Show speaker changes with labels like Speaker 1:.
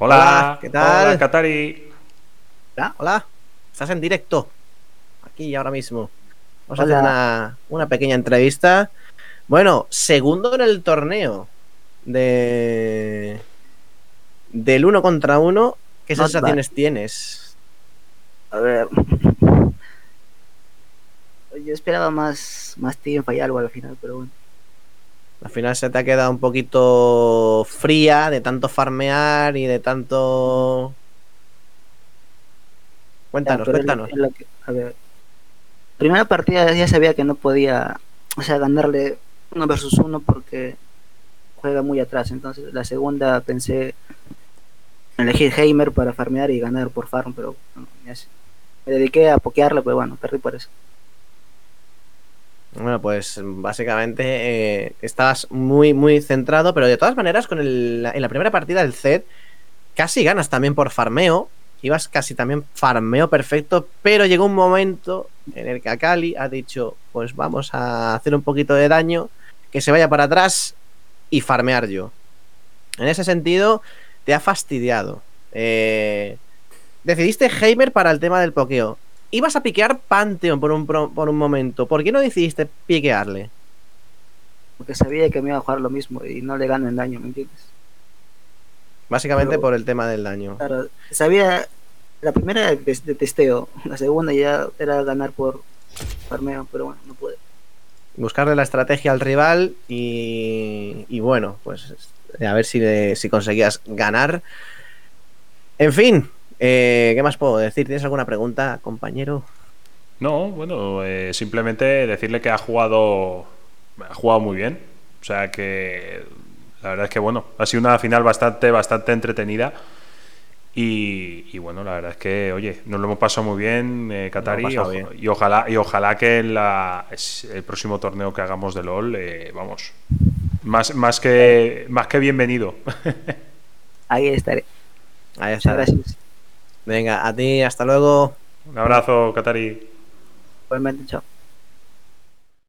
Speaker 1: Hola,
Speaker 2: ¿qué tal?
Speaker 1: Hola, Katari.
Speaker 2: Hola, hola. Estás en directo. Aquí y ahora mismo. Vamos a hacer una, una pequeña entrevista. Bueno, segundo en el torneo de del uno contra uno. ¿Qué
Speaker 3: Not
Speaker 2: sensaciones tienes?
Speaker 3: A ver. Yo esperaba más, más tiempo y algo al final, pero bueno.
Speaker 2: Al final se te ha quedado un poquito fría de tanto farmear y de tanto. Cuéntanos,
Speaker 3: Ya,
Speaker 2: cuéntanos.
Speaker 3: que- a ver. Primera partida ya sabía que no podía, o sea, ganarle uno versus uno porque juega muy atrás. Entonces, la segunda pensé en elegir Heimer para farmear y ganar por farm, pero bueno, me dediqué a pokearle, pero bueno, perdí por eso.
Speaker 2: Bueno, pues básicamente eh, estabas muy, muy centrado, pero de todas maneras, con el, en la primera partida del set, casi ganas también por farmeo. Ibas casi también farmeo perfecto, pero llegó un momento en el que Akali ha dicho: Pues vamos a hacer un poquito de daño, que se vaya para atrás y farmear yo. En ese sentido, te ha fastidiado. Eh, decidiste Heimer para el tema del pokeo. Ibas a piquear Pantheon por un, por un momento. ¿Por qué no decidiste piquearle?
Speaker 3: Porque sabía que me iba a jugar lo mismo y no le gano en daño, ¿me entiendes?
Speaker 2: Básicamente
Speaker 3: Pero-
Speaker 2: por el tema del daño.
Speaker 3: Claro, sabía, la primera era de, de testeo, la segunda ya era ganar por farmeo, pero bueno, no pude.
Speaker 2: Buscarle la estrategia al rival y, y bueno, pues a ver si, le- si conseguías ganar. En fin, eh, ¿qué más puedo decir? ¿Tienes alguna pregunta, compañero?
Speaker 1: No, bueno, eh, simplemente decirle que ha jugado, ha jugado muy bien. O sea que la verdad es que bueno, ha sido una final bastante, bastante entretenida. Y, y bueno, la verdad es que, oye, nos lo hemos pasado muy bien, eh, Qatari, y, ojalá, y ojalá que en la, el próximo torneo que hagamos de LOL, eh, vamos, más, más que más que bienvenido.
Speaker 3: Ahí estaré.
Speaker 2: Ahí
Speaker 3: Muchas
Speaker 2: está.
Speaker 3: gracias.
Speaker 2: Venga, a ti, hasta luego.
Speaker 1: Un abrazo, Qatari.
Speaker 3: Igualmente, chao.